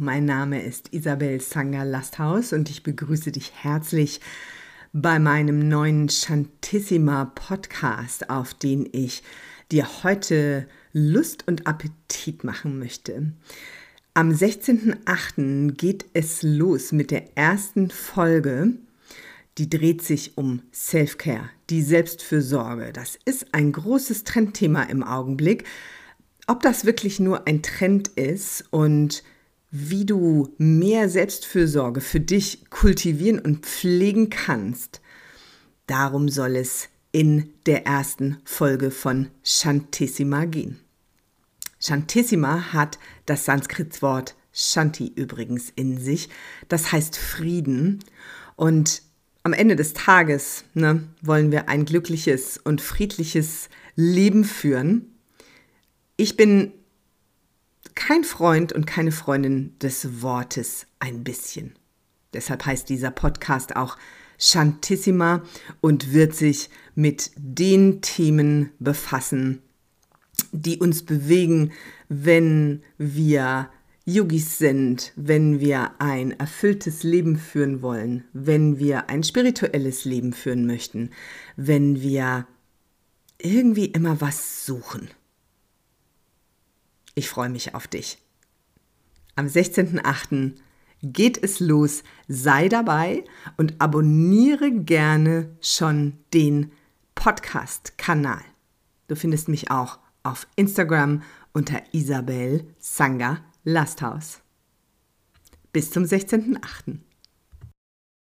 mein Name ist Isabel Sanger Lasthaus und ich begrüße dich herzlich bei meinem neuen Chantissima Podcast, auf den ich dir heute Lust und Appetit machen möchte. Am 16.08. geht es los mit der ersten Folge. Die dreht sich um Self-Care, die Selbstfürsorge. Das ist ein großes Trendthema im Augenblick. Ob das wirklich nur ein Trend ist und wie du mehr Selbstfürsorge für dich kultivieren und pflegen kannst, darum soll es in der ersten Folge von Shantissima gehen. Shantissima hat das Sanskritwort Shanti übrigens in sich. Das heißt Frieden. Und am Ende des Tages ne, wollen wir ein glückliches und friedliches Leben führen. Ich bin kein Freund und keine Freundin des Wortes ein bisschen. Deshalb heißt dieser Podcast auch Chantissima und wird sich mit den Themen befassen, die uns bewegen, wenn wir Yogis sind, wenn wir ein erfülltes Leben führen wollen, wenn wir ein spirituelles Leben führen möchten, wenn wir irgendwie immer was suchen. Ich freue mich auf dich. Am 16.08. geht es los. Sei dabei und abonniere gerne schon den Podcast-Kanal. Du findest mich auch auf Instagram unter Isabel Sanger Lasthaus. Bis zum 16.08.